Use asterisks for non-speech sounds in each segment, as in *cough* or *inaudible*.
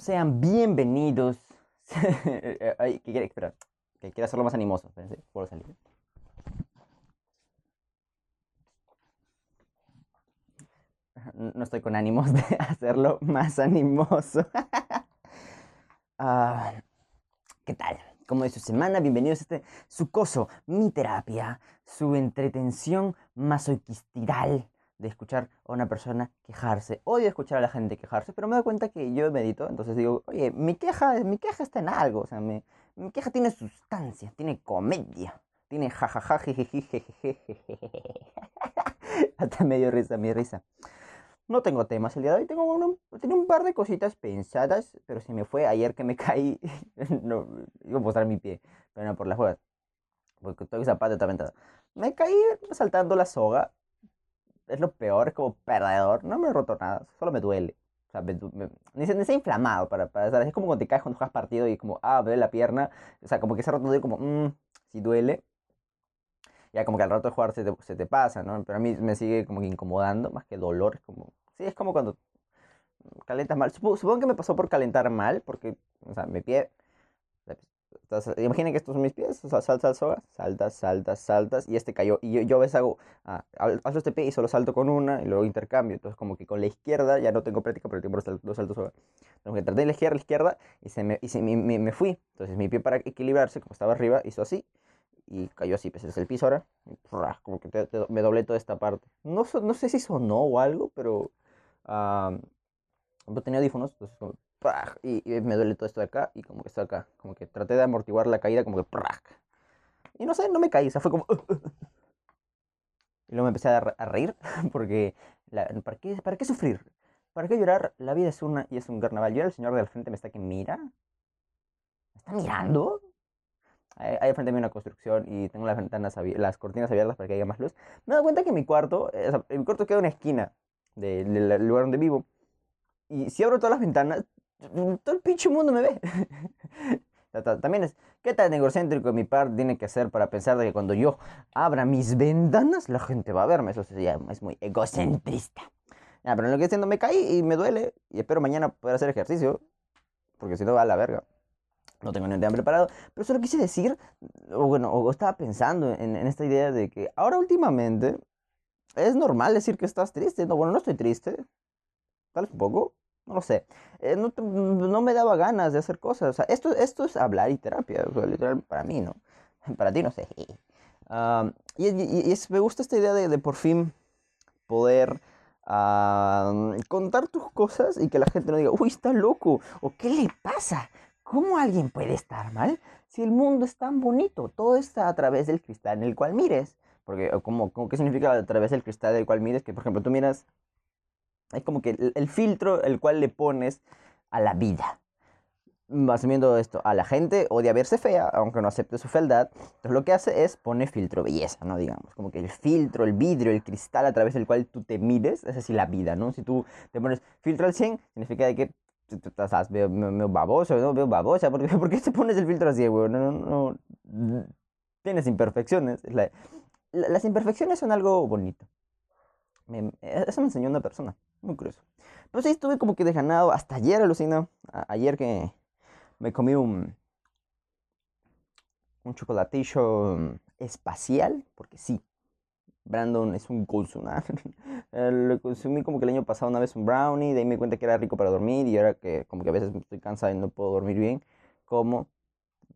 Sean bienvenidos. *laughs* Ay, ¿qué quiere? Espera, que quiero hacerlo más animoso. Espérense, puedo salir. No estoy con ánimos de *laughs* hacerlo más animoso. *laughs* Ah, ¿Qué tal? ¿Cómo es su semana? Bienvenidos a este sucoso, mi terapia, su entretención masoquistiral de escuchar a una persona quejarse. Odio escuchar a la gente quejarse, pero me doy cuenta que yo medito, entonces digo, oye, mi queja, mi queja está en algo, o sea, mi, mi queja tiene sustancia, tiene comedia, tiene jajaja, *laughs* Hasta medio risa, mi risa. No tengo temas el día de hoy, tengo, uno, tengo un par de cositas pensadas, pero se me fue ayer que me *laughs* caí, no, iba a posar mi pie, pero no por las juegas, porque todo zapato está aventado. Me caí saltando la soga, es lo peor, es como perdedor. No me he roto nada, solo me duele. O sea, me, me, ni, se, ni ha inflamado para, para. Es como cuando te caes cuando juegas partido y como, ah, duele la pierna. O sea, como que ese rato duele como, mmm, si duele. Ya como que al rato de jugar se te, se te pasa, ¿no? Pero a mí me sigue como que incomodando, más que dolor. Es como, sí, es como cuando calentas mal. Supongo, supongo que me pasó por calentar mal, porque, o sea, mi pie imaginen que estos son mis pies, o sea, saltas, sogas, saltas, saltas, saltas, y este cayó. Y yo, yo a veces hago, ah, hago este pie y solo salto con una y luego intercambio. Entonces, como que con la izquierda ya no tengo práctica, pero tengo dos saltos soga. Entonces, traté de la izquierda, la izquierda, y, se me, y se, me, me, me, fui. Entonces, mi pie para equilibrarse, como estaba arriba, hizo así, y cayó así. Pues es el piso ahora, y, como que te, te, me doblé toda esta parte. No, no sé si sonó o algo, pero. Uh, tenía audífonos, entonces, y, y, me duele todo esto de acá y como que está acá. Como que traté de amortiguar la caída, como que Y no sé, no me caí, o sea, fue como... *laughs* y luego me empecé a, a reír *laughs* porque... La, ¿para, qué, ¿Para qué sufrir? ¿Para qué llorar? La vida es una y es un carnaval. Yo el señor del frente me está que mira. ¿Me está mirando? Hay, hay frente mí una construcción y tengo las ventanas las cortinas abiertas para que haya más luz. Me dado cuenta que mi cuarto, sea, mi cuarto queda en una esquina del de, de lugar donde vivo. Y si abro todas las ventanas, todo el pinche mundo me ve. *laughs* También es, ¿qué tan egocéntrico mi par tiene que ser para pensar de que cuando yo abra mis ventanas, la gente va a verme? Eso sería, es muy egocentrista. Ya, pero en lo que haciendo me caí y me duele. Y espero mañana poder hacer ejercicio. Porque si no va a la verga. No tengo ni tema preparado. Pero solo quise decir, o bueno, o estaba pensando en, en esta idea de que ahora últimamente es normal decir que estás triste. No, bueno, no estoy triste. Tal vez un poco no lo sé, eh, no, no, me daba ganas de hacer cosas. O sea, esto, esto es hablar y terapia, o sea, literal, para mí, ¿no? *laughs* Para ti, no sé. *laughs* Y, y, es, me gusta esta idea de, de por fin poder contar tus cosas y que la gente no diga, uy, está loco, o qué le pasa, ¿cómo alguien puede estar mal si el mundo es tan bonito? Todo está a través del cristal en el cual mires. Porque, ¿cómo, cómo, ¿qué significa a través del cristal del cual mires? Que, por ejemplo, tú miras es como que el, filtro el cual le pones a la vida. Asumiendo esto, a la gente odia verse fea, aunque no acepte su fealdad. Entonces lo que hace es pone filtro belleza, ¿no? Digamos, como que el filtro, el vidrio, el cristal a través del cual tú te mires, es así la vida, ¿no? Si tú te pones filtro al 100, significa de que estás, veo, veo baboso, ¿no? Veo babosa, ¿por qué, *laughs* ¿por qué te pones el filtro así, güey? No, no, no, tienes imperfecciones. La, la, las imperfecciones son algo bonito. Me, eso me enseñó una persona. Muy curioso. Pues ahí estuve como que desganado hasta ayer, alucina. ayer que me comí un, un chocolatillo espacial, porque sí, Brandon es un consumar. *laughs* Lo consumí como que el año pasado una vez un brownie, de ahí me di cuenta que era rico para dormir y ahora que como que a veces estoy cansado y no puedo dormir bien, como.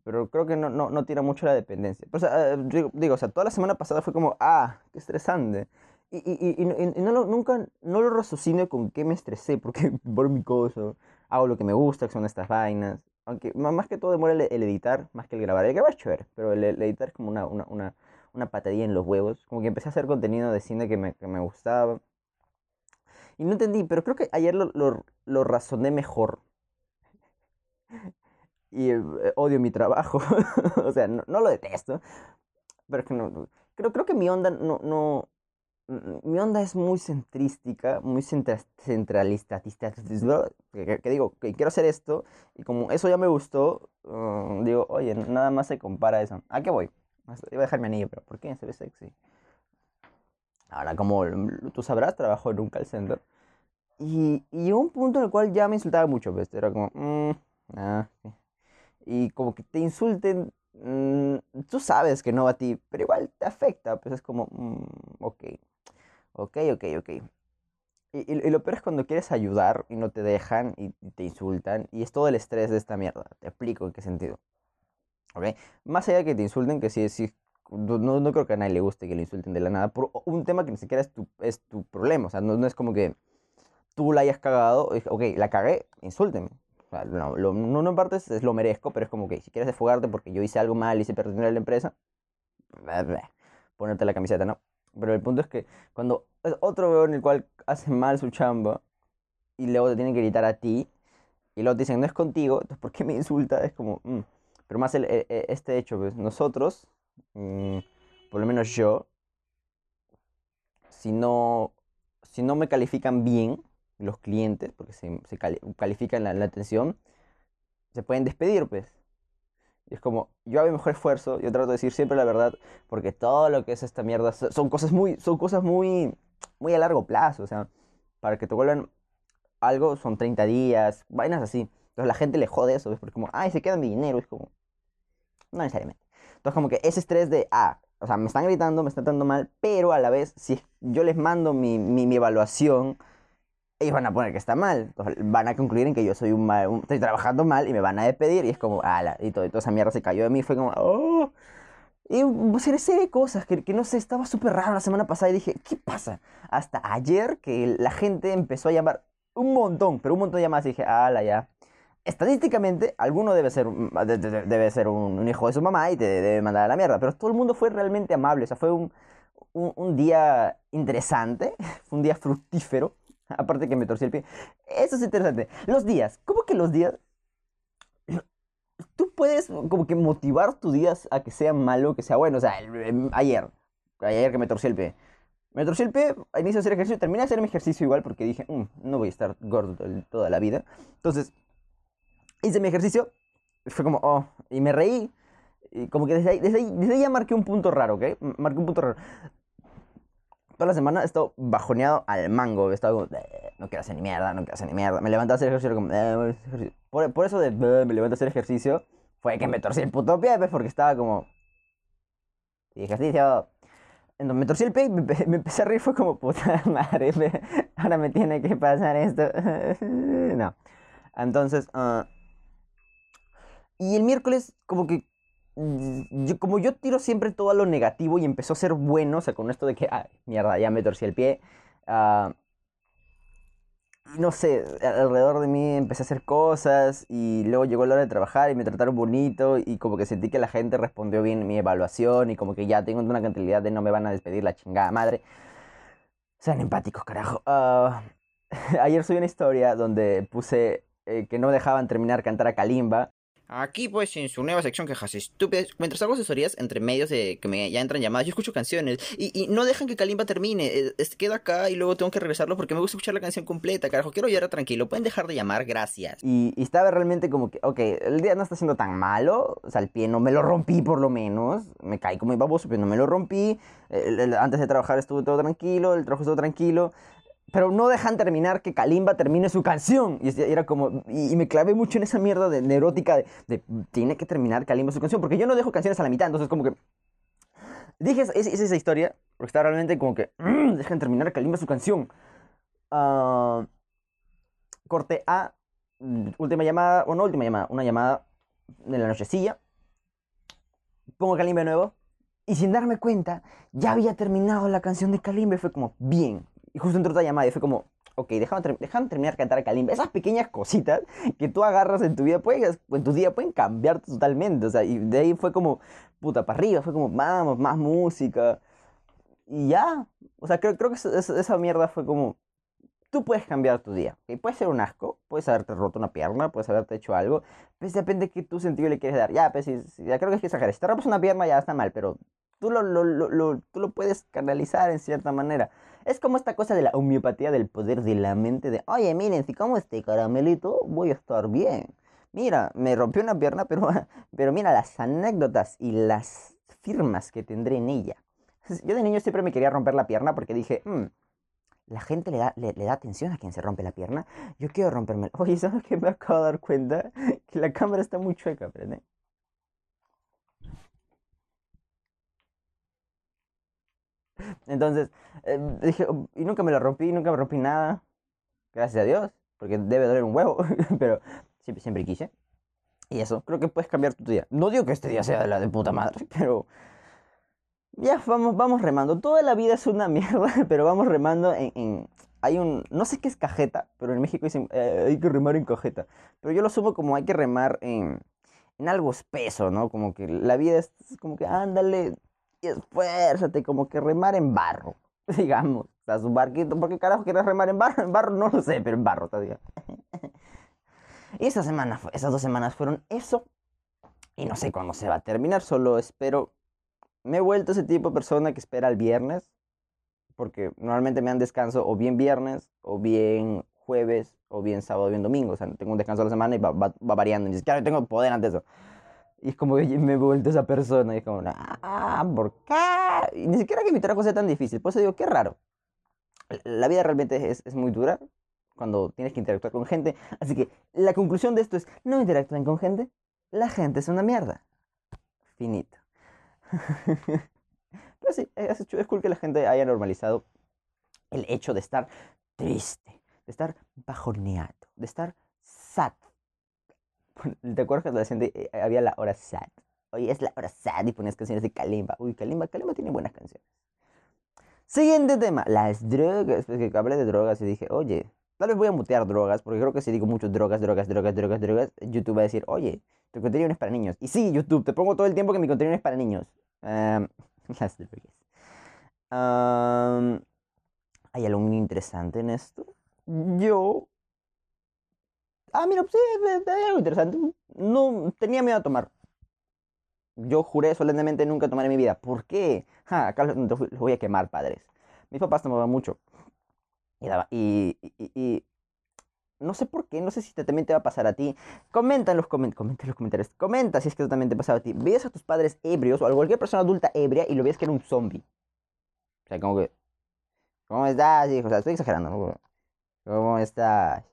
Pero creo que no, no, no tira mucho la dependencia. Pero, o sea, digo, digo, o sea, toda la semana pasada fue como, ah, qué estresante. Y, y, y, no lo, nunca, no lo raciocino con qué me estresé, *laughs* porque por mi cosa, hago lo que me gusta, que son estas vainas. Aunque más que todo demora el, editar, más que el grabar. El grabar es chévere, pero el, el editar es como una, una, una, una, patadilla en los huevos. Como que empecé a hacer contenido de cine que me, que me gustaba. Y no entendí, pero creo que ayer lo, lo, lo razoné mejor. *laughs* y eh, odio mi trabajo. *laughs* o sea, no, no, lo detesto. Pero es que no. Creo, creo que mi onda no, no, mi onda es muy centrística, muy centra, centralista, que, que, digo, que quiero hacer esto, y como eso ya me gustó, uh, digo, oye, nada más se compara eso. ¿A qué voy? Iba a dejar mi anillo, pero ¿por qué? Se ve sexy. Ahora, como tú sabrás, trabajo en un call center, Y, y un punto en el cual ya me insultaba mucho, pues, era como, mm, ah, y como que te insulten, mm, tú sabes que no a ti, pero igual te afecta, pues es como, mm, ok, ok, ok, ok. Y, y, lo peor es cuando quieres ayudar y no te dejan y te insultan, y es todo el estrés de esta mierda, te explico en qué sentido. ¿Ok? Más allá de que te insulten, que sí, sí, no, creo que a nadie le guste que le insulten de la nada, por un tema que ni siquiera es tu, es tu problema, o sea, no, no es como que tú la hayas cagado, ok, la cagué, insúlteme. O sea, no, no, no en partes es lo merezco, pero es como que si quieres desfogarte porque yo hice algo mal, hice perder a la empresa, ponerte la camiseta, ¿no? Pero el punto es que cuando otro veo en el cual hace mal su chamba y luego te tienen que gritar a ti y luego te dicen, no es contigo, entonces ¿por qué me insulta? Es como, mm. pero más el, e, e, este hecho, pues nosotros, mmm, por lo menos yo, si no, si no me califican bien, los clientes, porque se, se califican la, atención, se pueden despedir, pues. Y es como, yo hago mi mejor esfuerzo, yo trato de decir siempre la verdad, porque todo lo que es esta mierda son cosas muy, son cosas muy, muy a largo plazo, o sea, para que te vuelvan algo son 30 días, vainas así. Entonces la gente le jode eso, ¿ves? Porque como, ay, se queda mi dinero, es como, no necesariamente. Entonces como que ese estrés de, ah, o sea, me están gritando, me están tratando mal, pero a la vez, si yo les mando mi, mi, mi evaluación, ellos van a poner que está mal. van a concluir en que yo soy un mal, estoy trabajando mal y me van a despedir. Y es como, ala, y, todo, y toda esa mierda se cayó de mí. Fue como, oh. Y pues, serie de cosas que, que no sé, estaba súper raro la semana pasada y dije, ¿qué pasa? Hasta ayer que la gente empezó a llamar un montón, pero un montón de llamadas y dije, ala, ya. Estadísticamente, alguno debe ser, debe ser un, hijo de su mamá y te debe mandar a la mierda, pero todo el mundo fue realmente amable, o sea, fue un, un, un día interesante, *laughs* fue un día fructífero. Aparte que me torcí el pie. Eso es interesante. Los días. ¿Cómo que los días? Tú puedes como que motivar tus días a que sea malo, que sea bueno. O sea, ayer. Ayer que me torcí el pie. Me torcí el pie, inicio de hacer ejercicio, terminé de hacer mi ejercicio igual porque dije, mm, no voy a estar gordo toda la vida. Entonces, hice mi ejercicio, fue como, oh, y me reí. Como que desde ahí, desde ahí, desde ahí ya marqué un punto raro, ¿ok? Marqué un punto raro toda la semana he estado bajoneado al mango. He estado como, no quiero hacer ni mierda, no quiero hacer ni mierda. Me levanté a hacer ejercicio como, por, por, eso de me levanté a hacer ejercicio, fue que me torcí el puto pie, pues, porque estaba como. Y ejercicio. Entonces me torcí el pie y me, empecé a reír. Fue como, puta *laughs* madre, ahora me tiene que pasar esto. *laughs* no. Entonces, uh, y el miércoles, como que yo, como yo tiro siempre todo a lo negativo y empezó a ser bueno, o sea, con esto de que, ay, mierda, ya me torcí el pie. Uh, no sé, alrededor de mí empecé a hacer cosas y luego llegó la hora de trabajar y me trataron bonito y como que sentí que la gente respondió bien mi evaluación y como que ya tengo una cantidad de no me van a despedir la chingada madre. Sean empáticos, carajo. Uh, *laughs* ayer subí una historia donde puse eh, que no dejaban terminar cantar a Kalimba Aquí, pues, en su nueva sección quejas estúpidas, mientras hago asesorías entre medios de que me ya entran llamadas, yo escucho canciones y, y no dejan que Kalimba termine. Eh, es, quedo acá y luego tengo que regresarlo porque me gusta escuchar la canción completa, carajo. Quiero llorar tranquilo. Pueden dejar de llamar, gracias. Y, y, estaba realmente como que, ok, el día no está siendo tan malo. O sea, el pie no me lo rompí por lo menos. Me caí como baboso, pero no me lo rompí. antes de trabajar estuve todo tranquilo, el trabajo estuvo tranquilo pero no dejan terminar que Kalimba termine su canción. Y era como, y, me clavé mucho en esa mierda de neurótica de, tiene que terminar Kalimba su canción, porque yo no dejo canciones a la mitad, entonces como que dije esa, esa historia, porque estaba realmente como que, mmm, dejan terminar Kalimba su canción. Uh, corte A, última llamada, o no última llamada, una llamada de la nochecilla. Pongo Kalimba de nuevo. Y sin darme cuenta, ya había terminado la canción de Kalimba y fue como, bien, y justo entró otra llamada y fue como, ok, déjame, terminar de cantar a Kalimba. Esas pequeñas cositas que tú agarras en tu vida, pueden, en tu día pueden cambiar totalmente. O sea, y de ahí fue como, puta, para arriba, fue como, vamos, más música. Y ya, o sea, creo, creo que esa, mierda fue como, tú puedes cambiar tu día. ¿okay? Puede ser un asco, puedes haberte roto una pierna, puedes haberte hecho algo, pues depende de qué tu sentido le quieres dar. Ya, pues ya creo que es que exagerar. Si te rompes una pierna ya está mal, pero tú lo, lo, lo, tú lo puedes canalizar en cierta manera. Es como esta cosa de la homeopatía del poder de la mente de, oye, miren, si como este caramelito, voy a estar bien. Mira, me rompió una pierna, pero, *laughs* pero mira las anécdotas y las firmas que tendré en ella. Yo de niño siempre me quería romper la pierna porque dije, mm, la gente le da, le, da atención a quien se rompe la pierna. Yo quiero romperme. Oye, ¿sabes qué me acabo de dar cuenta? Que la cámara está muy chueca, ¿verdad? Entonces, eh, dije, y nunca me lo rompí, nunca me rompí nada. Gracias a Dios, porque debe doler un huevo, *laughs* pero siempre, siempre quise. Y eso, creo que puedes cambiar tu día. No digo que este día sea de la de puta madre, *laughs* pero ya vamos, vamos remando. Toda la vida es una *laughs* mierda, pero vamos remando en, en- Hay un... No sé qué es cajeta, pero en México dicen "Eh, hay que remar en cajeta. Pero yo lo sumo como hay que remar en, en algo espeso, ¿no? Como que la vida es como que ándale y esfuérzate, como que remar en barro, *laughs* digamos. O sea, su barquito, ¿por qué carajo quieres remar en barro? En barro no lo sé, pero en barro, digo. *laughs* Y esa semana, esas dos semanas fueron eso. Y no sé cuándo se va a terminar, solo espero. Me he vuelto ese tipo de persona que espera el viernes. Porque normalmente me dan descanso o bien viernes, o bien jueves, o bien sábado, o bien domingo. O sea, tengo un descanso a la semana y va, va, va variando. Ni siquiera tengo poder ante eso. Y es como que me he vuelto esa persona. Y es como, ah, ¿por qué? Y ni siquiera que mi trabajo sea tan difícil. Por eso digo, qué raro. La vida realmente es, es muy dura cuando tienes que interactuar con gente. Así que la conclusión de esto es, no interactúen con gente. La gente es una mierda. Finito. *laughs* Pero sí, es, es cool que la gente haya normalizado el hecho de estar triste, de estar bajoneado, de estar sad. *laughs* ¿Te acuerdas que adolescente eh, había la hora sad? Oye, es la hora sad y ponías canciones de Kalimba. Uy, Kalimba, Kalimba tiene buenas canciones. Siguiente tema, las drogas. Pues que hablé de drogas y dije, oye, tal vez voy a mutear drogas, porque creo que si digo mucho drogas, drogas, drogas, drogas, drogas, YouTube va a decir, oye, tu contenido no es para niños. Y sí, YouTube, te pongo todo el tiempo que mi contenido no es para niños. Am, *laughs* las drogas. Am, ¿Hay algo muy interesante en esto? Yo... Ah, mira, sí, hay algo interesante. No, tenía miedo a tomar. Yo juré solemnemente nunca tomar en mi vida. ¿Por qué? Ja, acá los, voy a quemar, padres. Mis papás tomaban mucho. Y, daba- y, no sé por qué, no sé si también te va a pasar a ti. Comenta en los, comen- comenta en los comentarios. Comenta si es que eso también te pasaba a ti. ¿Ves a tus padres ebrios o a cualquier persona adulta ebria y lo ves que era un zombie? O sea, como que... ¿Cómo estás, hijo? O sea, estoy exagerando. ¿Cómo estás?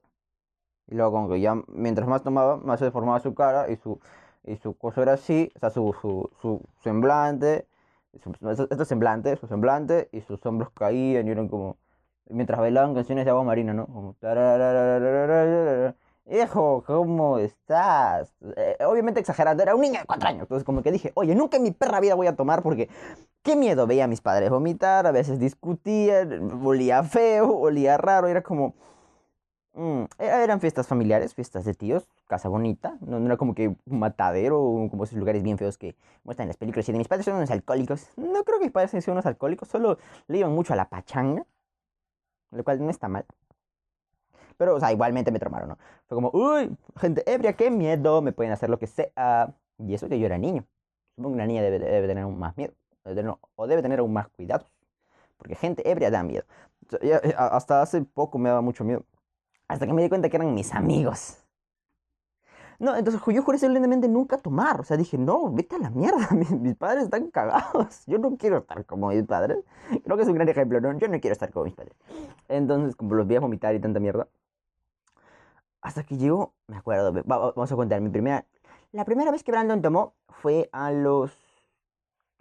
Y luego como que ya mientras más tomaba, más se deformaba su cara y su, y su coso era así, o sea, su, su, su semblante, su, este semblante, su semblante y sus hombros caían y eran como... Mientras bailaban canciones de agua marina, ¿no? Como... Hijo, ¿cómo estás? Eh, obviamente exagerando, era un niño de 4 años. Entonces, como que dije, oye, nunca en mi perra vida voy a tomar porque qué miedo. Veía a mis padres vomitar, a veces discutían, olía feo, olía raro. Era como, Mm, e- eran fiestas familiares, fiestas de tíos, casa bonita, no, no era como que un matadero, o como esos lugares bien feos que muestran en las películas. Y de mis padres son unos alcohólicos. No creo que mis padres sean unos alcohólicos, solo le iban mucho a la pachanga, lo cual no está mal. Pero, o sea, igualmente me traumaron, ¿no? Fue como, uy, gente ebria, qué miedo, me pueden hacer lo que sea. Y eso que yo era niño. Supongo que una niña debe, debe tener aún más miedo, debe tener- o debe tener aún más cuidados, porque gente ebria da miedo. Eh, hasta hace poco me daba mucho miedo. Hasta que me di cuenta que eran mis amigos. No, entonces yo juré solemnemente nunca tomar. O sea, dije, no, vete a la mierda. *laughs* Mis, mis padres están cagados. Yo no quiero estar como mis padres. Creo que es un gran ejemplo, ¿no? Yo no quiero estar como mis padres. Entonces, como los vi a vomitar y tanta mierda. Hasta que llegó, me acuerdo, va- va- vamos a contar, mi primera... La primera vez que Brandon tomó fue a los...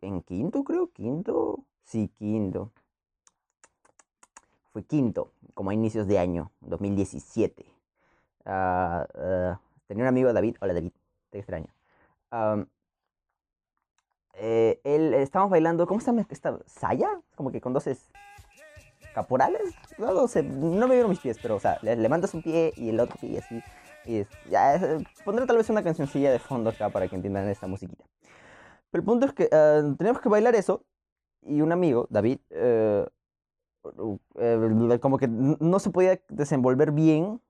En quinto, creo, quinto. Sí, quinto. Fue quinto, como a inicios de año, 2017. Ah, ah, tenía un amigo, David. Hola, David. Te extraño. Eh, él, estábamos bailando, ¿cómo se llama esta? ¿Saya? Como que con dos es- caporales. No, sé, no me vieron mis pies, pero, o sea, le levantas un pie y el otro pie así. Y ya, es- pondré tal vez una cancioncilla de fondo acá para que entiendan esta musiquita. Pero el punto es que ah, teníamos que bailar eso. Y un amigo, David, eh, uh, eh, como que no se podía desenvolver bien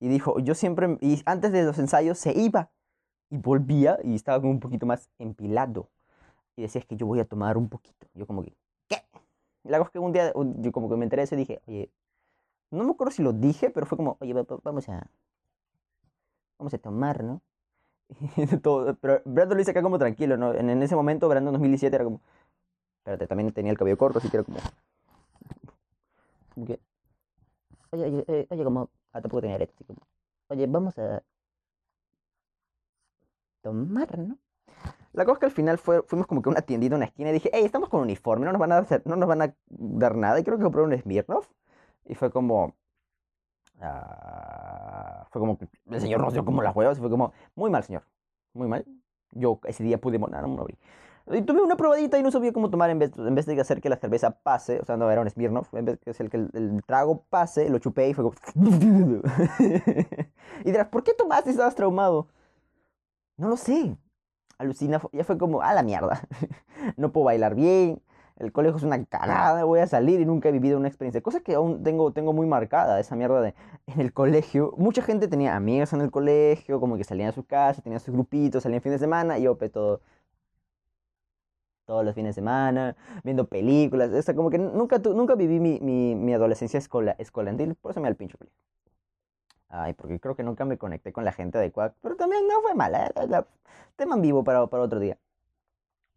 y dijo, yo siempre, y antes de los ensayos se iba y volvía y estaba como un poquito más empilado. Y decía, es que yo voy a tomar un poquito. Yo como que, ¿qué? Y la cosa es que un día, yo como que me enteré de eso y dije, oye, no me acuerdo si lo dije, pero fue como, oye, va- va- vamos a, vamos a tomar, ¿no? *laughs* Todo, pero Brandon lo dice acá como tranquilo, ¿no? En, en ese momento, Brandon 2017 era como, espérate, también tenía el cabello corto, así que era como, como que, oye, oye, eh, oye, como, ah, tampoco tenía letra, así como, oye, vamos a tomar, ¿no? La cosa es que al final fue, fuimos como que una tiendita, una esquina, y dije, hey, estamos con uniforme, no nos van a dar, no nos van a dar nada, y creo que compré un Smirnoff, y fue como, ah, fue como, el señor nos dio como las huevas, y fue como, muy mal, señor, muy mal. Yo ese día pude monar, no abrí. Y tuve una probadita y no sabía cómo tomar en vez, de hacer que la cerveza pase, o sea, no era un Smirnoff, en vez de hacer que el, trago pase, lo chupé y fue como... *laughs* y dirás, ¿por qué tomaste si estabas traumado? No lo sé. Alucina, ya fue como, a la mierda. *laughs* no puedo bailar bien, el colegio es una cagada, voy a salir y nunca he vivido una experiencia. Cosa que aún tengo, tengo muy marcada, esa mierda de en el colegio. Mucha gente tenía amigas en el colegio, como que salían a su casa, tenían sus grupitos, salían fin de semana y yo, pe, todo todos los fines de semana, viendo películas, o sea, como que nunca, tu, nunca viví mi, mi, mi adolescencia escola, escolantil, por eso me da el pincho. Ay, porque creo que nunca me conecté con la gente adecuada, pero también no fue mala, ¿eh? la, tema en vivo para, para otro día,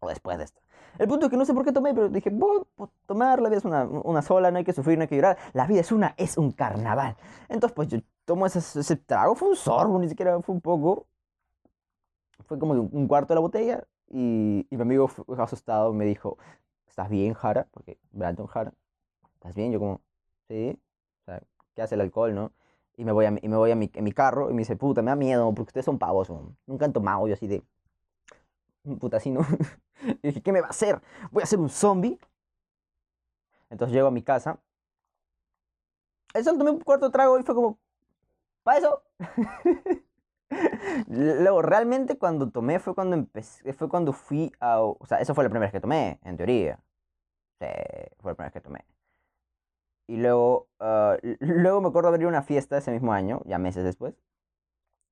o después de esto. El punto es que no sé por qué tomé, pero dije, voy a tomar, la vida es una, una, sola, no hay que sufrir, no hay que llorar, la vida es una, es un carnaval. Entonces, pues yo tomo ese, ese trago, fue un sorbo, ni siquiera fue un poco, fue como un cuarto de la botella, y, y mi amigo asustado me dijo, ¿estás bien, Jara? Porque Brandon Jara, ¿estás bien? Yo como, sí, o sea, ¿qué hace el alcohol, no? Y me voy a, y me voy a mi, en mi carro y me dice, puta, me da miedo porque ustedes son pavos, nunca han tomado. Yo así de, puta, así no. *laughs* y dije, ¿qué me va a hacer? ¿Voy a ser un zombie? Entonces llego a mi casa. Solo tomé un cuarto trago y fue como, ¿para eso? *laughs* Luego, realmente cuando tomé fue cuando empecé, fue cuando fui a, o sea, eso fue la primera vez que tomé, en teoría. Sí, fue la primera vez que tomé. Y luego, uh, *laughs* luego me acuerdo abrir una fiesta ese mismo año, ya meses después,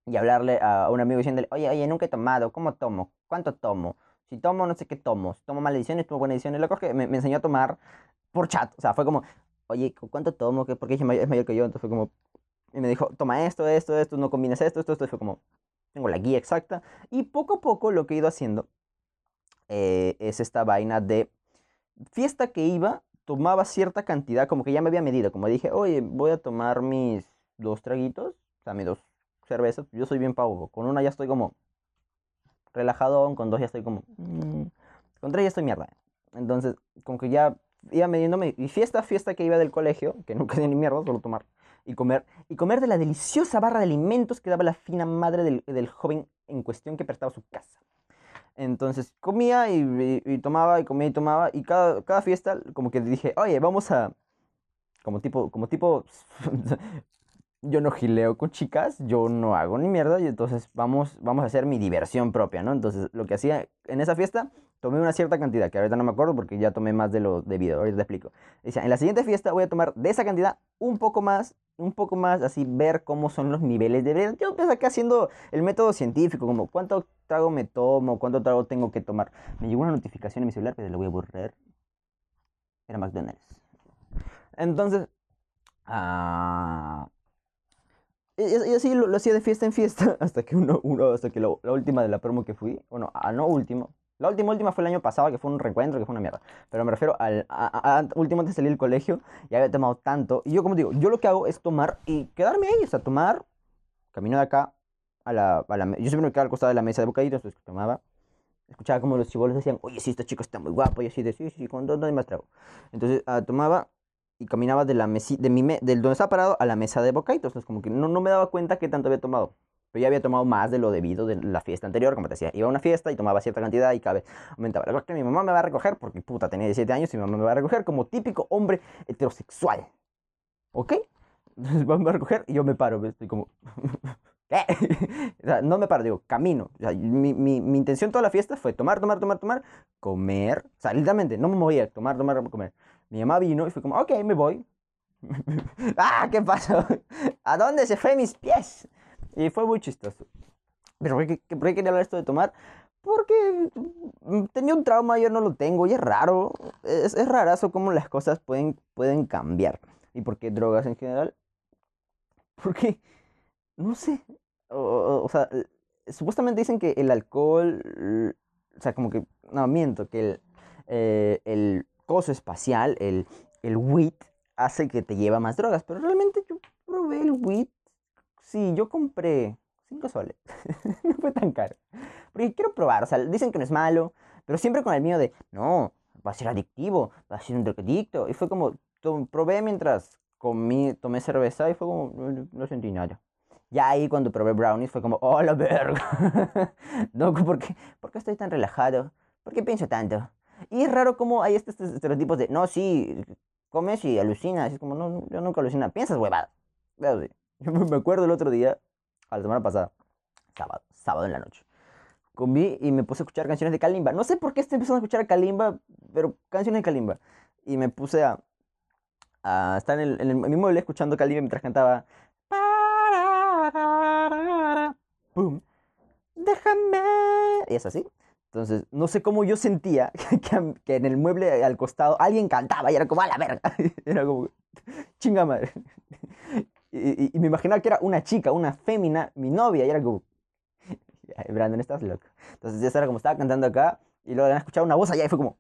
y hablarle a un amigo diciéndole, oye, oye, nunca he tomado, ¿cómo tomo? ¿Cuánto tomo? Si tomo, no sé qué tomo. Si tomo malas ediciones, tomo buenas ediciones. Lo que me, me enseñó a tomar por chat. O sea, fue como, oye, ¿cuánto tomo? Porque es mayor que yo. Entonces fue como, y me dijo, toma esto, esto, esto, no combines esto, esto, esto. Y fue como, tengo la guía exacta. Y poco a poco lo que he ido haciendo eh, es esta vaina de fiesta que iba, tomaba cierta cantidad, como que ya me había medido. Como dije, oye, voy a tomar mis dos traguitos, o sea, mis dos cervezas. Yo soy bien pavo. Con una ya estoy como relajado, con dos ya estoy como... Mmm, con tres ya estoy mierda. Entonces, como que ya iba midiéndome. Y fiesta, fiesta que iba del colegio, que *laughs* nunca tenía ni mierda, solo tomar y comer, y comer de la deliciosa barra de alimentos que daba la fina madre del, del joven en cuestión que prestaba su casa. Entonces comía y, y, tomaba y comía y tomaba y cada, cada fiesta como que dije, oye, vamos a, como tipo, como tipo, *laughs* yo no gileo con chicas, yo no hago ni mierda y entonces vamos, vamos a hacer mi diversión propia, ¿no? Entonces lo que hacía en esa fiesta tomé una cierta cantidad, que ahorita no me acuerdo porque ya tomé más de lo debido, ahorita te explico. Dice, en la siguiente fiesta voy a tomar de esa cantidad un poco más, un poco más, así ver cómo son los niveles de... Yo empecé acá haciendo el método científico, como cuánto trago me tomo, cuánto trago tengo que tomar. Me llegó una notificación en mi celular, pero la voy a borrar. Era McDonald's. Entonces, ah... Y, así lo, hacía de fiesta en fiesta *laughs* hasta que uno, uno hasta que la última de la promo que fui, bueno, a no último, la última, última fue el año pasado, que fue un reencuentro, que fue una mierda. Pero me refiero al a, último antes de salir del colegio, y había tomado tanto. Y yo, como digo, yo lo que hago es tomar y quedarme ahí, o sea, tomar, camino de acá a la, a la Yo siempre me quedaba al costado de la mesa de bocaditos, entonces tomaba. Escuchaba como los chivolos decían, oye, sí, este chico está muy guapo, y así de, sí, sí, con dónde más trago. Entonces uh, tomaba y caminaba de la mesi de mi me del donde estaba parado a la mesa de bocaditos. Entonces, como que no, no me daba cuenta qué tanto había tomado. Pero ya había tomado más de lo debido de la fiesta anterior, como te decía. Iba a una fiesta y tomaba cierta cantidad y cada vez aumentaba. La que mi mamá me va a recoger, porque puta, tenía 17 años y mi mamá me va a recoger como típico hombre heterosexual. ¿Ok? *laughs* Entonces me va a recoger y yo me paro, estoy como... *laughs* ¿Qué? *laughs* o sea, no me paro, digo, camino. O sea, mi, mi, mi, intención toda la fiesta fue tomar, tomar, tomar, tomar, comer. O sea, literalmente, no me movía, tomar, tomar, comer. Mi mamá vino y fue como, ok, me voy. ¡Ah! ¿Qué pasó? ¿A dónde se fue mis pies? Y fue muy chistoso. Pero ¿por qué, quería hablar esto de tomar? Porque mm, tenía un trauma, yo no lo tengo, y es raro. Es, es rarazo cómo las cosas pueden, pueden cambiar. ¿Y por qué drogas en general? *laughs* Porque, no sé. O, o, sea, supuestamente dicen que el alcohol. O sea, como que. No, miento, que el, eh, el coso espacial, el, el WIT, hace que te lleva más drogas. Pero realmente yo probé el WIT. Sí, yo compré 5 soles. *laughs* no fue tan caro. Porque quiero probar, o sea, dicen que no es malo, pero siempre con el miedo de, no, va a ser adictivo, va a ser un drogadicto. Y fue como, probé mientras comí, tomé cerveza y fue como, no, sentí nada. Ya ahí cuando probé brownies fue como, oh la verga. *laughs* no, ¿por qué, ¿por qué estoy tan relajado? ¿Por qué pienso tanto? Y es raro como hay estos, estereotipos de, no, sí, comes y alucinas. Es como, no, yo nunca alucino. Piensas huevada. *laughs* Me acuerdo el otro día, a la semana pasada, sábado, sábado en la noche. Comí y me puse a escuchar canciones de Kalimba. No sé por qué estoy empezando a escuchar a Kalimba, pero canciones de Kalimba. Y me puse a, a estar en, el, en, mi mueble escuchando Kalimba mientras cantaba. ¡Pum! Déjame. Y es así. Entonces, no sé cómo yo sentía *laughs* que, que, en el mueble al costado alguien cantaba y era como, a la verga. *laughs* Era como, chinga madre. Y, y, me imaginaba que era una chica, una fémina, mi novia, y era como, *laughs* Brandon, estás loco. Entonces, ya era como, estaba cantando acá, y luego escuchaba una voz allá y fue como,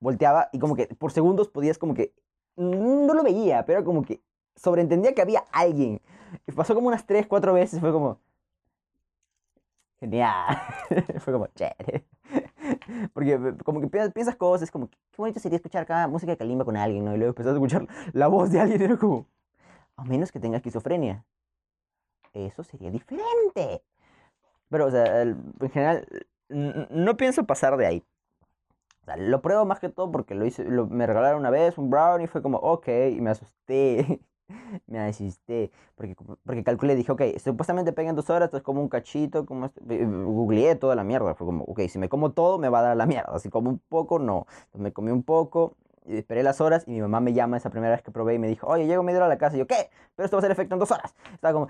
volteaba, y como que por segundos podías como que, no lo veía, pero como que sobreentendía que había alguien. Y pasó como unas tres, cuatro veces, fue como, genial. *laughs* fue como, chévere. Porque como que piensas cosas, como, qué bonito sería escuchar acá música de Kalimba con alguien, ¿no? Y luego empezás a escuchar la voz de alguien y era como, a menos que tenga esquizofrenia. Eso sería diferente. Pero, o sea, en general, no pienso pasar de ahí. O sea, lo pruebo más que todo porque lo hice, me regalaron una vez un brownie y fue como, ok, y me asusté. *laughs* me asusté. Porque, porque calculé, dije, ok, supuestamente pegan dos horas, esto es como un cachito, como este, googleé toda la mierda. Fue como, ok, si me como todo, me va a dar la mierda. Si como un poco, no. Entonces me comí un poco, y esperé las horas y mi mamá me llama esa primera vez que probé y me dijo, oye, llego media hora a la casa. Y yo, ¿qué? Pero esto va a ser efecto en dos horas. Estaba como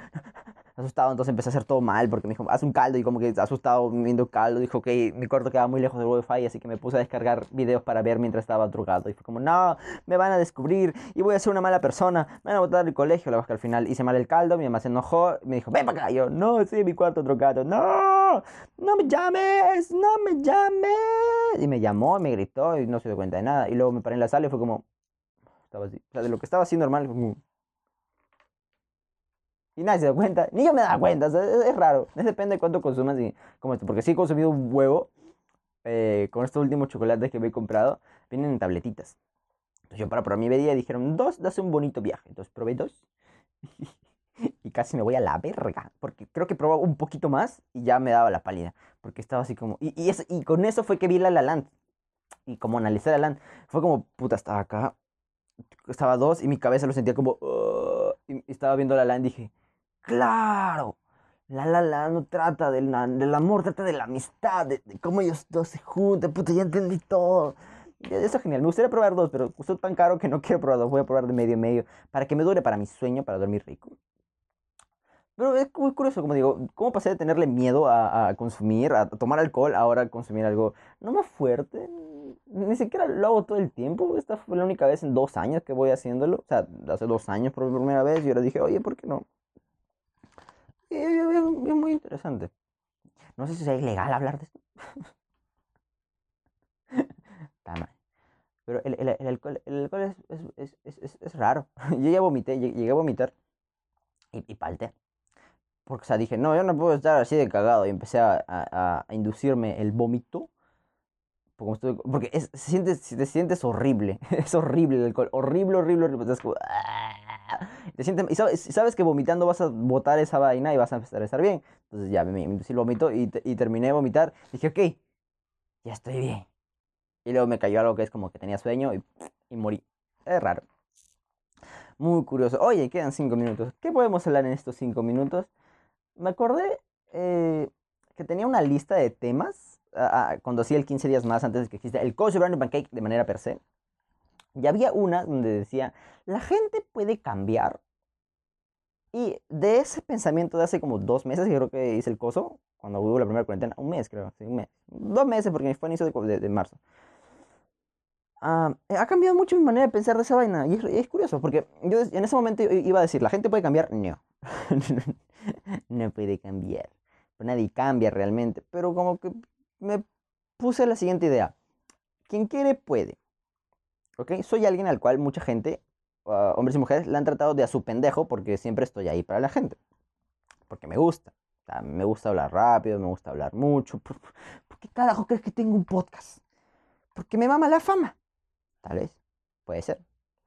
asustado, entonces empecé a hacer todo mal porque me dijo, haz un caldo y como que asustado viendo caldo. Dijo, ok, mi cuarto quedaba muy lejos del wifi, así que me puse a descargar videos para ver mientras estaba drogado. Y fue como, no, me van a descubrir y voy a ser una mala persona. Me van a botar del colegio. La que al final hice mal el caldo, mi mamá se enojó me dijo, ven para acá. Yo, no, en mi cuarto drogado. No, no me llames, no me llames. Y me llamó, me gritó y no se dio cuenta de nada. Y luego me paré en la sala y fue como, estaba así. O sea, de lo que estaba así normal, Y nadie se da cuenta, ni yo me da cuenta, es, raro. Es depende de cuánto consumas y como esto. Porque sí he consumido un huevo eh, con estos últimos chocolates que me he comprado. Vienen en tabletitas. Entonces yo para probar mi bebida dijeron, dos, das un bonito viaje. Entonces probé dos. *laughs* y casi me voy a la verga. Porque creo que probaba un poquito más y ya me daba la pálida. Porque estaba así como... Y, y, y con eso fue que vi la La Land. Y como analicé La Land, fue como, puta, estaba acá estaba dos y mi cabeza lo sentía como... y estaba viendo La La y dije, claro, La La La no trata del, del amor, trata de la amistad, de, cómo ellos dos se juntan, puta, ya entendí todo. Eso es genial, me gustaría probar dos, pero costó tan caro que no *laughs* quiero probar dos, voy a probar de medio en medio, para que me dure para mi sueño, para dormir rico. Pero es muy curioso, como digo, cómo pasé de tenerle miedo a, a consumir, a tomar alcohol, ahora a consumir algo no más fuerte, ni siquiera lo hago todo el tiempo. Esta fue la única vez en dos años que voy haciéndolo. O sea, hace dos años por primera vez. Y ahora dije, oye, ¿por qué no? Y es, muy interesante. No sé si es ilegal hablar de esto. *laughs* Está mal. Pero el, el, el, alcohol, el alcohol es, es, es, raro. *laughs* Yo ya vomité, llegué a vomitar y, y palté. Porque, o sea, dije, no, yo no puedo estar así de cagado. Y empecé a, a, a inducirme el vómito porque es, se sientes, te sientes horrible. *laughs* Es horrible el alcohol. Horrible, horrible, horrible. ¡ah! Te sientes, y sabes, que vomitando vas a botar esa vaina y vas a empezar a estar bien. Entonces ya me, me el vómito y, y, terminé de vomitar. Dije, ok, ya estoy bien. Y luego me cayó algo que es como que tenía sueño y, y morí. Es raro. Muy curioso. Oye, quedan cinco minutos. ¿Qué podemos hablar en estos cinco minutos? Me acordé eh, que tenía una lista de temas cuando hacía el 15 días más antes de que exista el coach brownie pancake de manera per se, y había una donde decía, la gente puede cambiar. Y de ese pensamiento de hace como dos meses, creo que hice el coso, cuando hubo la primera cuarentena, un mes creo, sí, un mes, dos meses porque fue inicio de, marzo. Ah, ha cambiado mucho mi manera de pensar de esa vaina. Y es, curioso, porque yo en ese momento iba a decir, ¿la gente puede cambiar? No. *laughs* no puede cambiar. Nadie cambia realmente. Pero como que me puse la siguiente idea. Quien quiere puede. ¿Ok? Soy alguien al cual mucha gente ah, hombres y mujeres, la han tratado de a su pendejo porque siempre estoy ahí para la gente. Porque me gusta. O sea, me gusta hablar rápido, me gusta hablar mucho. ¿Por, por qué carajo crees que tengo un podcast? Porque me mama la fama. Tal vez. Puede ser.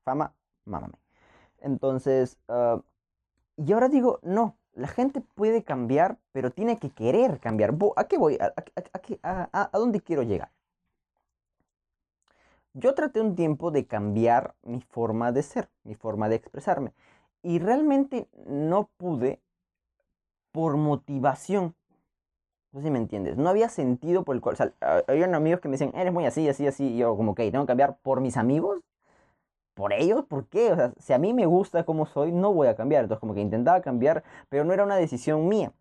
Fama, mámame. Entonces, ah, y ahora digo, no, la gente puede cambiar, pero tiene que querer cambiar. ¿A qué voy? ¿A, a- a- a dónde quiero llegar? Yo traté un tiempo de cambiar mi forma de ser, mi forma de expresarme. Y realmente no pude por motivación. No sé si me entiendes. No había sentido por el cual. O sea, a- habían amigos que me decían, eres muy así, así, así. Y yo, como, ok, tengo que cambiar por mis amigos. ¿Por ellos? ¿Por qué? O sea, si a mí me gusta como soy, no voy a cambiar. Entonces, como que intentaba cambiar, pero no era una decisión mía.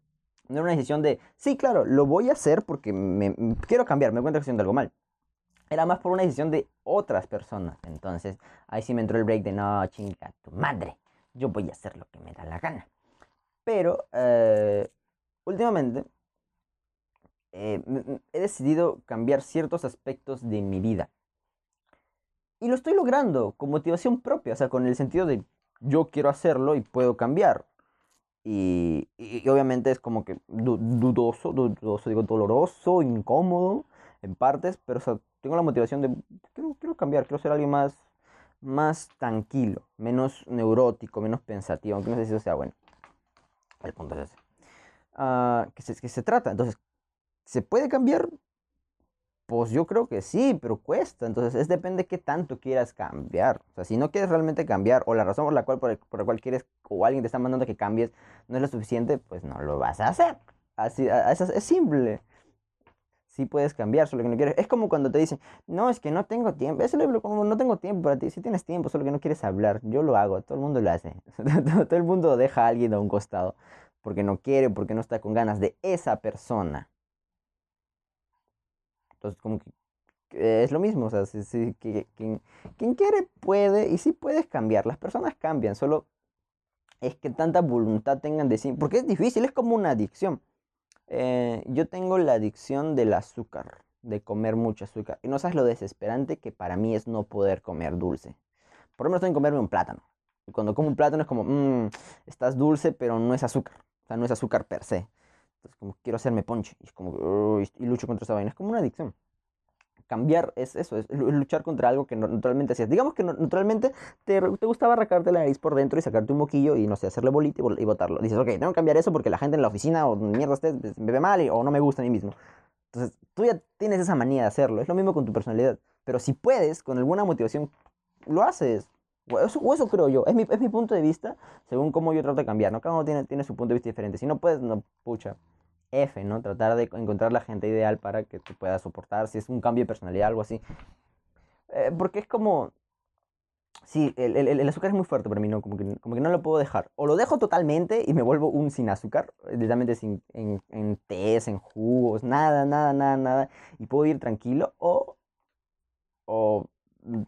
No era una decisión de, sí, claro, lo voy a hacer porque me, quiero cambiar, me que estoy haciendo algo mal. Era más por una decisión de otras personas. Entonces, ahí sí me entró el break de, no, chinga tu madre. Yo voy a hacer lo que me da la gana. Pero, eh, últimamente, eh, he decidido cambiar ciertos aspectos de mi vida. Y lo estoy logrando con motivación propia, o sea, con el sentido de yo quiero hacerlo y puedo cambiar. Y, y- obviamente es como que du- dudoso, dudoso, digo, doloroso, incómodo en partes, pero o sea, tengo la motivación de quiero, quiero cambiar, quiero ser alguien más, más tranquilo, menos neurótico, menos pensativo, aunque no sé si eso sea bueno. El punto es ese. Ah, ¿qué se, qué se trata? Entonces, ¿se puede cambiar? Pues yo creo que sí, pero cuesta. Entonces, es depende de qué tanto quieras cambiar. O sea, si no quieres realmente cambiar, o la razón por la cual, por, el- por la cual quieres, o alguien te está mandando que cambies, no es lo suficiente, pues no lo vas a hacer. Así, a- es, es simple. Sí puedes cambiar, solo que no quieres. Es como cuando te dicen, no, es que no tengo tiempo. Es lo- como no tengo tiempo para ti. Si tienes tiempo, solo que no quieres hablar. Yo lo hago, todo el mundo lo hace. *laughs* Todo el mundo deja a alguien a un costado porque no quiere, porque no está con ganas de esa persona. Entonces, como que es lo mismo, o sea, si, si- quien quiere puede y sí puedes cambiar. Las personas cambian, solo es que tanta voluntad tengan de sí, porque es difícil, es como una adicción. Eh, yo tengo la adicción del azúcar, de comer mucho azúcar. Y no sabes lo desesperante que para mí es no poder comer dulce. Por lo menos tengo que comerme un plátano. Y cuando como un plátano es como, mmm, estás dulce, pero no es azúcar. O sea, no es azúcar per se. Entonces, como quiero hacerme ponche. Y es como, y lucho contra esa vaina. Es como una adicción cambiar es eso, es lu- luchar contra algo que naturalmente hacías. Digamos que naturalmente te, te gustaba arrancarte la nariz por dentro y sacarte un moquillo y no sé, hacerle bolita y, y botarlo. Dices, ok, tengo que cambiar eso porque la gente en la oficina o mierda estés pues, me ve mal o no me gusta a mí mismo. Entonces, tú ya tienes esa manía de hacerlo. Es lo mismo con tu personalidad. Pero si puedes, con alguna motivación, lo haces. O eso, o eso creo yo. Es mi, es mi punto de vista según cómo yo trato de cambiar. ¿no? Cada uno tiene, tiene su punto de vista diferente. Si no puedes, no, pucha. F, ¿no? Tratar de encontrar la gente ideal para que tú puedas soportar, si es un cambio de personalidad, algo así. Eh, porque es como... Sí, el, el- el azúcar es muy fuerte para mí, ¿no? Como que, como que no lo puedo dejar. O lo dejo totalmente y me vuelvo un sin azúcar, directamente sin, en, en tés, en jugos, nada, nada, nada, nada. Y puedo ir tranquilo o, o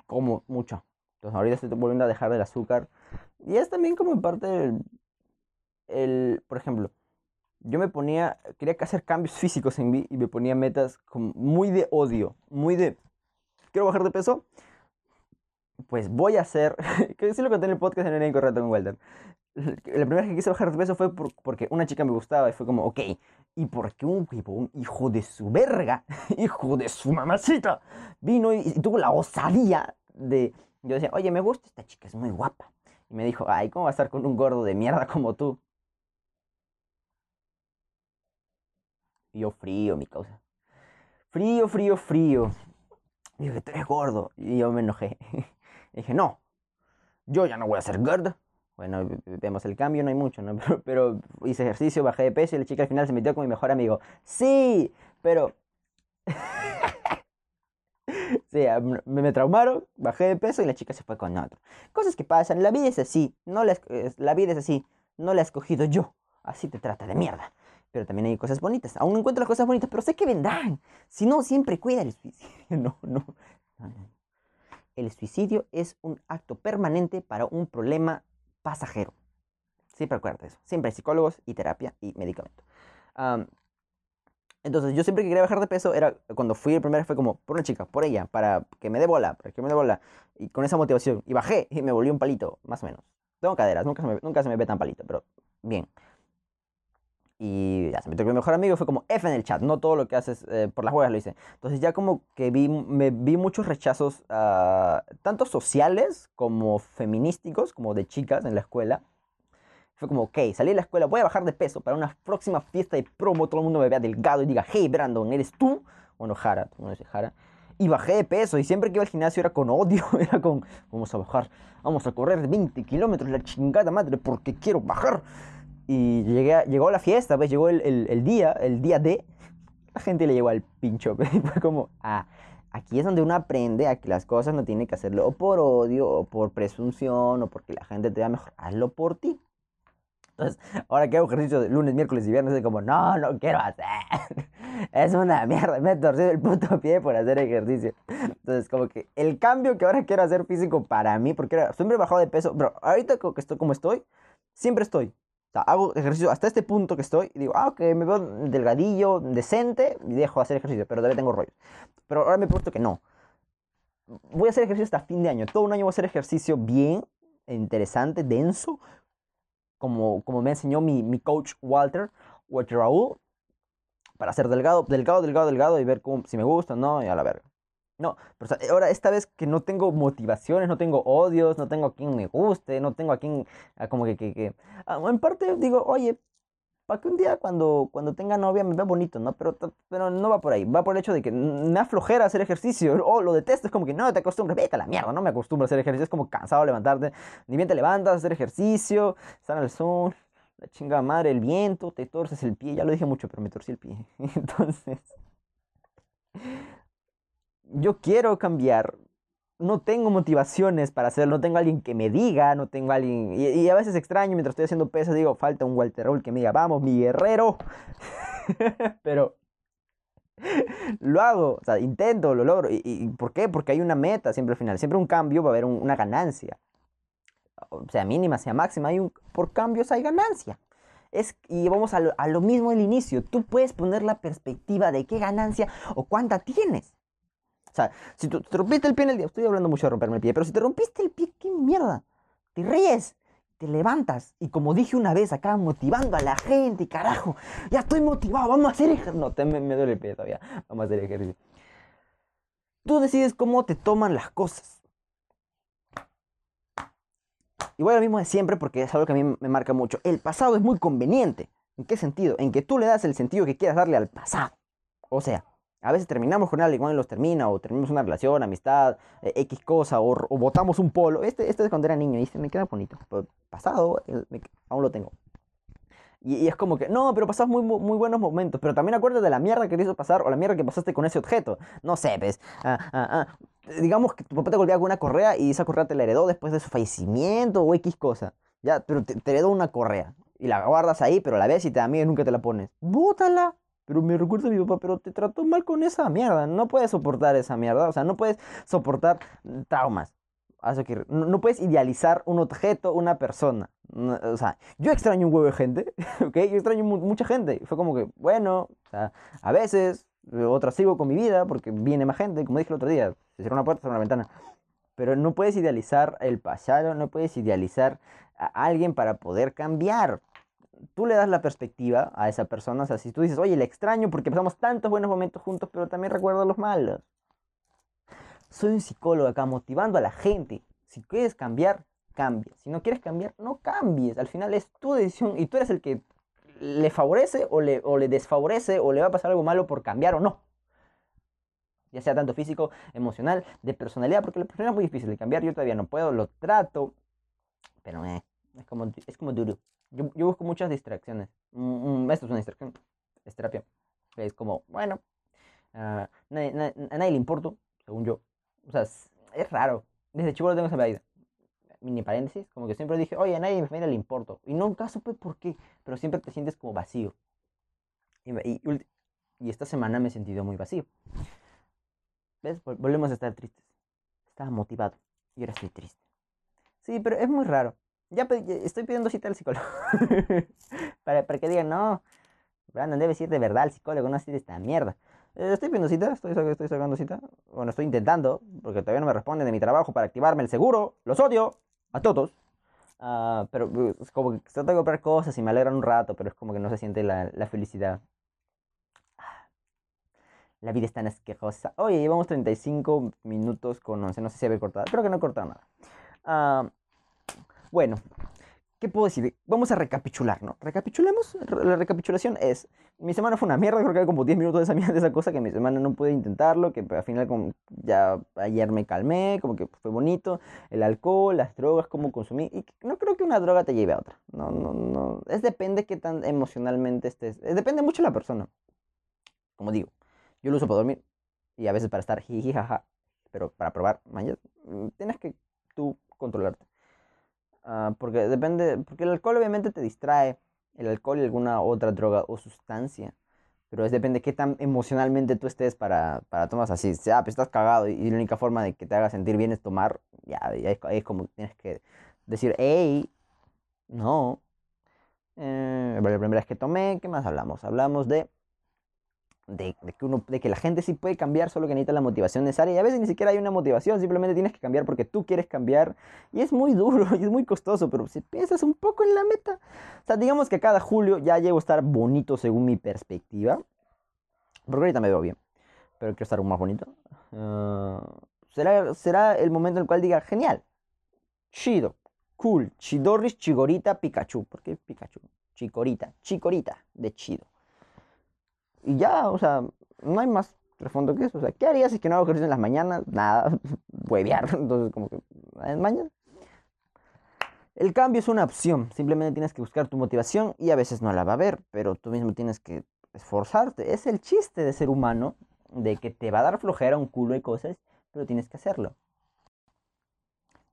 como mucho. Entonces ahorita estoy volviendo a dejar el azúcar. Y es también como parte el, el, por ejemplo, yo me ponía, quería que hacer cambios físicos en mí y me ponía metas muy de odio, muy de, quiero bajar de peso, pues voy a hacer, *laughs* que sí lo conté en el podcast en el Incorrecto con Walter. La primera vez que quise bajar de peso fue por- porque una chica me gustaba y fue como, ok, y porque un un hijo de su verga, *laughs* hijo de su mamacita, vino y, y tuvo la osadía de, yo decía, oye, me gusta esta chica, es muy guapa. Y me dijo, ay, ¿cómo va a estar con un gordo de mierda como tú? Y yo frío, mi causa. Frío, frío, frío. Y dije, tú eres gordo. Y yo me enojé. *laughs* Dije, no, yo ya no voy a ser gordo. Bueno, vemos el cambio, no hay mucho, ¿no? *laughs* Pero, pero hice ejercicio, bajé de peso y la chica al final se metió con mi mejor amigo. Sí, pero... *laughs* Sí, me, me traumaron, bajé de peso y la chica se fue con otro. Cosas que pasan, la vida es así, no la, la vida es así, no la he escogido yo. Así te trata de mierda. Pero también hay cosas bonitas. Aún no encuentro las cosas bonitas, pero sé que vendrán. Si no, siempre cuida el suicidio. *laughs* No, no. El suicidio es un acto permanente para un problema pasajero. Siempre acuérdate eso. Siempre hay psicólogos y terapia y medicamento. Am, Entonces, yo siempre que quería bajar de peso, era cuando fui el primer fue como, por una chica, por ella, para que me dé bola, para que me dé bola. Y con esa motivación. Y bajé y me volví un palito, más o menos. Tengo caderas, nunca me, nunca se me ve tan palito, pero bien. Y ya se me tocó mi mejor amigo, fue como F en el chat, no todo lo que haces eh, por las huevas lo hice. Entonces ya como que vi, me vi muchos rechazos, uh, tanto sociales como feminísticos, como de chicas en la escuela. Fue como, ok, salí de la escuela, voy a bajar de peso para una próxima fiesta de promo, todo el mundo me vea delgado y diga, hey Brandon, ¿eres tú? Bueno, Jara, tú no eres Jara. Y bajé de peso y siempre que iba al gimnasio era con odio, *laughs* era con, vamos a bajar, vamos a correr 20 kilómetros, la chingada madre, porque quiero bajar. Y llegué llegó la fiesta, pues llegó el, el, el, día, el día de, la gente le llegó al pincho, *laughs* pues, y fue como, ah, aquí es donde uno aprende a que las cosas no tiene que hacerlo o por odio, o por presunción, o porque la gente te vea mejor, hazlo por ti. Entonces, ahora que hago ejercicio de lunes, miércoles y viernes, es como, no, no quiero hacer. *laughs* Es una mierda, me he torcido el puto pie por hacer ejercicio. Entonces, como que el cambio que ahora quiero hacer físico para mí, porque siempre he bajado de peso, pero ahorita que estoy como estoy, siempre estoy. O sea, hago ejercicio hasta este punto que estoy y digo, ah, ok, me veo delgadillo, decente y dejo de hacer ejercicio, pero todavía tengo rollos. Pero ahora me puesto que no. Voy a hacer ejercicio hasta fin de año. Todo un año voy a hacer ejercicio bien, interesante, denso, como, como me enseñó mi, mi coach Walter, Walter Raúl, para ser delgado, delgado, delgado, delgado y ver cómo, si me gusta o no, y a la verga. No, pero sea, ahora esta vez que no tengo motivaciones, no tengo odios, no tengo a quien me guste, no tengo a quien, como que, que, que ah, en parte digo, oye, para que un día cuando, cuando tenga novia me vea bonito, ¿no? Pero, pero no va por ahí, va por el hecho de que me aflojera hacer ejercicio, *laughs* o lo detesto, es como que no te acostumbras, vete a la mierda, no me acostumbro a hacer ejercicio, es como cansado levantarte, ni bien te levantas hacer ejercicio, estar al sol, la chingada madre, el viento, te torces el pie, ya lo dije mucho, pero me torcí el pie, *laughs* entonces yo quiero cambiar. No tengo motivaciones para hacerlo, no tengo alguien que me diga, no tengo alguien... Y, a veces extraño mientras estoy haciendo pesas, digo, falta un Walter Roll que me diga, vamos, mi guerrero. *laughs* Pero lo hago, o sea, intento, lo logro. ¿Y, ¿Y, por qué? Porque hay una meta siempre al final, siempre un cambio va a haber un, una ganancia. O sea mínima, sea máxima, hay un, por cambios hay ganancia. Es, y vamos a lo, a lo mismo del inicio, tú puedes poner la perspectiva de qué ganancia o cuánta tienes. O sea, si te rompiste el pie en el día, estoy hablando mucho de romperme el pie, pero si te rompiste el pie, qué mierda. Te ríes, te levantas y como dije una vez acá motivando a la gente, carajo, ya estoy motivado, vamos a hacer ejercicio. No, te, me, me, duele el pie todavía, vamos a hacer ejercicio. Tú decides cómo te toman las cosas. Igual lo mismo de siempre porque es algo que a mí me marca mucho. El pasado es muy conveniente. ¿En qué sentido? En que tú le das el sentido que quieras darle al pasado. O sea, a veces terminamos con alguien, igual los termina, o terminamos una relación, amistad, eh, X cosa, o, o botamos un polo. Este, este es cuando era niño y se me queda bonito. Pasado, aún lo tengo. Y, y, es como que, no, pero pasas muy, buenos momentos. Pero también acuérdate de la mierda que te hizo pasar o la mierda que pasaste con ese objeto. No sé, ves. Ah, ah, ah. Digamos que tu papá te golpeaba con una correa y esa correa te la heredó después de su fallecimiento o X cosa. Ya, pero te, te heredó una correa. Y la guardas ahí, pero la ves y y nunca te la pones. ¡Bótala! Pero me recuerda a mi papá, pero te trató mal con esa mierda. No puedes soportar esa mierda. O sea, no puedes soportar traumas. que no, no puedes idealizar un objeto, una persona. O sea, yo extraño un huevo de gente, *laughs* ¿ok? Yo extraño mu mucha gente. Fue como que, bueno, a veces, otras sigo con mi vida porque viene más gente. Como dije el otro día, se cierra una puerta, se una ventana. Pero no puedes idealizar el pasado, no puedes idealizar a alguien para poder cambiar tú le das la perspectiva a esa persona. O sea, si tú dices, oye, le extraño porque pasamos tantos buenos momentos juntos, pero también recuerdo los malos. Soy un psicólogo acá motivando a la gente. Si quieres cambiar, cambia. Si no quieres cambiar, no cambies. Al final es tu decisión y tú eres el que le favorece o le, o le desfavorece o le va a pasar algo malo por cambiar o no. Ya sea tanto físico, emocional, de personalidad, porque la personalidad es muy difícil de cambiar. Yo todavía no puedo, lo trato, pero eh, es, como, es como duro. Yo, busco muchas distracciones. Mm, esto es una distracción. Es terapia. Es como, bueno, uh, nadie, a nadie le importo, según yo. O sea, es, es raro. Desde chico lo tengo esa medida. Mini paréntesis, como que siempre dije, oye, a nadie en mi familia le importo. Y nunca supe por qué, pero siempre te sientes como vacío. Y, y, y esta semana me he sentido muy vacío. ¿Ves? Volvemos a estar tristes. Estaba motivado y ahora estoy triste. Sí, pero es muy raro. Ya estoy pidiendo cita al psicólogo. *laughs* para, para que digan, no, Brandon, debes ir de verdad al psicólogo, no hacer esta mierda. Eh, estoy viendo cita, estoy, estoy sacando cita. Bueno, estoy intentando, porque todavía no me responden de mi trabajo para activarme el seguro. Los odio a todos. Ah, pero uh, es como que se trata de comprar cosas y me alegran un rato, pero es como que no se siente la, la felicidad. La vida es tan asquerosa. Oye, llevamos 35 minutos con 11. No sé si había cortado. Creo que no he cortado nada. Ah, bueno, ¿qué puedo decir? Vamos a recapitular, ¿no? Recapitulemos. Re- La recapitulación es: mi semana fue una mierda. Creo que como 10 minutos de esa, mierda- de esa cosa que mi semana no pude intentarlo. Que al final, ya ayer me calmé, como que fue bonito. El alcohol, las drogas, cómo consumí. Y no creo que una droga te lleve a otra. No, no, no. Es depende qué tan emocionalmente estés. es- depende mucho de la persona. Como digo. Yo lo uso para dormir y a veces para estar jiji, pero para probar, mañana, tienes que tú controlarte. Ah, porque depende, porque el alcohol obviamente te distrae, el alcohol y alguna otra droga o sustancia, pero es depende qué tan emocionalmente tú estés para, para tomar así, sea, pues estás cagado y, la única forma de que te haga sentir bien es tomar, ya, ahí es, es como tienes que decir, hey, no. Eh, la primera vez que tomé, ¿qué más hablamos? Hablamos de de, que uno, de que la gente sí puede cambiar, solo que necesita la motivación necesaria. Y a veces ni siquiera hay una motivación, simplemente tienes que cambiar porque tú quieres cambiar. Y es muy duro *laughs* y es muy costoso, pero si piensas un poco en la meta. O sea, digamos que cada julio ya llego a estar bonito según mi perspectiva. Porque ahorita me veo bien, pero quiero estar aún más bonito. Ah, será, será el momento en el cual diga, genial, chido, cool, chidorris, chigorita, Pikachu. ¿Por qué Pikachu? Chicorita, chicorita de chido. Y ya, o sea, no hay más trasfondo que eso. O sea, ¿qué harías si que no hago ejercicio en las mañanas? Nada, *laughs* huevear. *laughs* Entonces, como que, en mañana. El cambio es una opción. Simplemente tienes que buscar tu motivación y a veces no la va a haber, pero tú mismo tienes que esforzarte. Es el chiste de ser humano, de que te va a dar flojera un culo de cosas, pero tienes que hacerlo.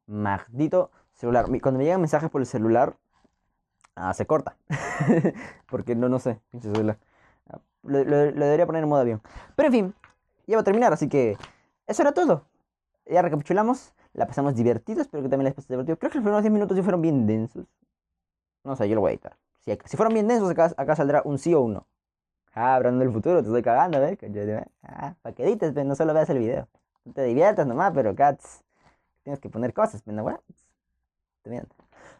Maldito celular. Cuando me llegan mensajes por el celular, ah, se corta. *laughs* Porque no, no sé, pinche celular. Lo, debería poner en modo avión. Pero en fin, ya va a terminar, así que eso era todo. Ya recapitulamos, la pasamos divertido, espero que también les pasé divertido. Creo que los primeros 10 minutos sí fueron bien densos. No sé, yo lo voy a editar. Si, fueron bien densos, acá, saldrá un sí o un no. Ah, hablando del futuro, te estoy cagando, ¿ves? Ah, para que edites, pero no solo veas el video. No te diviertas nomás, pero cats. Tienes que poner cosas, pero no, what? Te.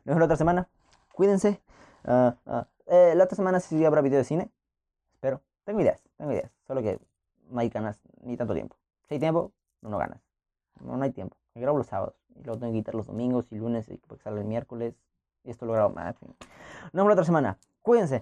Nos la otra semana. Cuídense. Ah, eh, la otra semana sí habrá video de cine. Tengo ideas, tengo ideas. Solo que no hay ganas ni tanto tiempo. Si hay tiempo, no, no ganas. No, hay tiempo. Yo grabo los sábados. Y luego tengo que quitar los domingos y lunes y porque sale el miércoles. Y esto lo grabo más. Nos vemos la otra semana. Cuídense.